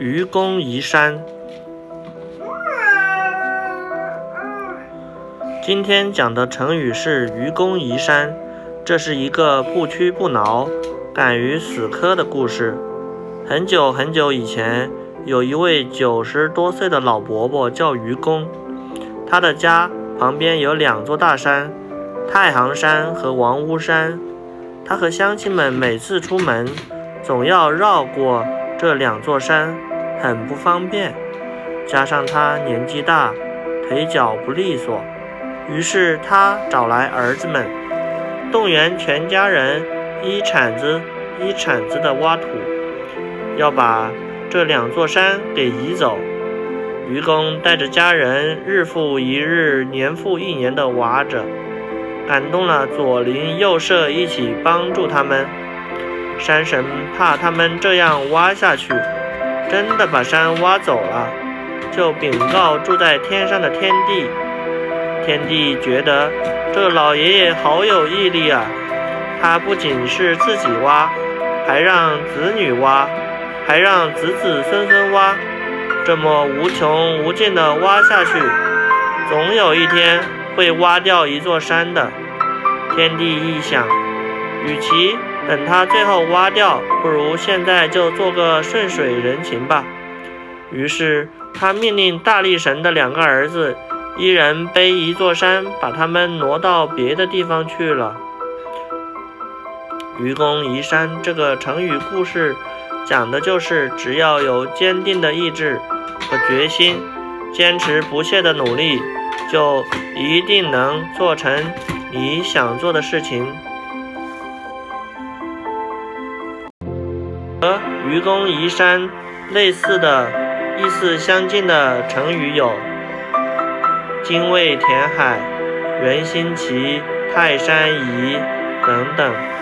愚公移山。今天讲的成语是“愚公移山”，这是一个不屈不挠、敢于死磕的故事。很久很久以前，有一位九十多岁的老伯伯叫愚公，他的家旁边有两座大山，太行山和王屋山。他和乡亲们每次出门，总要绕过这两座山，很不方便。加上他年纪大，腿脚不利索。于是他找来儿子们，动员全家人一铲子一铲子地挖土，要把这两座山给移走。愚公带着家人日复一日、年复一年地挖着，感动了左邻右舍，一起帮助他们。山神怕他们这样挖下去，真的把山挖走了，就禀告住在天上的天帝。天帝觉得这老爷爷好有毅力啊！他不仅是自己挖，还让子女挖，还让子子孙孙挖，这么无穷无尽的挖下去，总有一天会挖掉一座山的。天帝一想，与其等他最后挖掉，不如现在就做个顺水人情吧。于是他命令大力神的两个儿子。一人背一座山，把他们挪到别的地方去了。愚公移山这个成语故事，讲的就是只要有坚定的意志和决心，坚持不懈的努力，就一定能做成你想做的事情。和愚公移山类似的意思相近的成语有。精卫填海、人心齐、泰山移等等。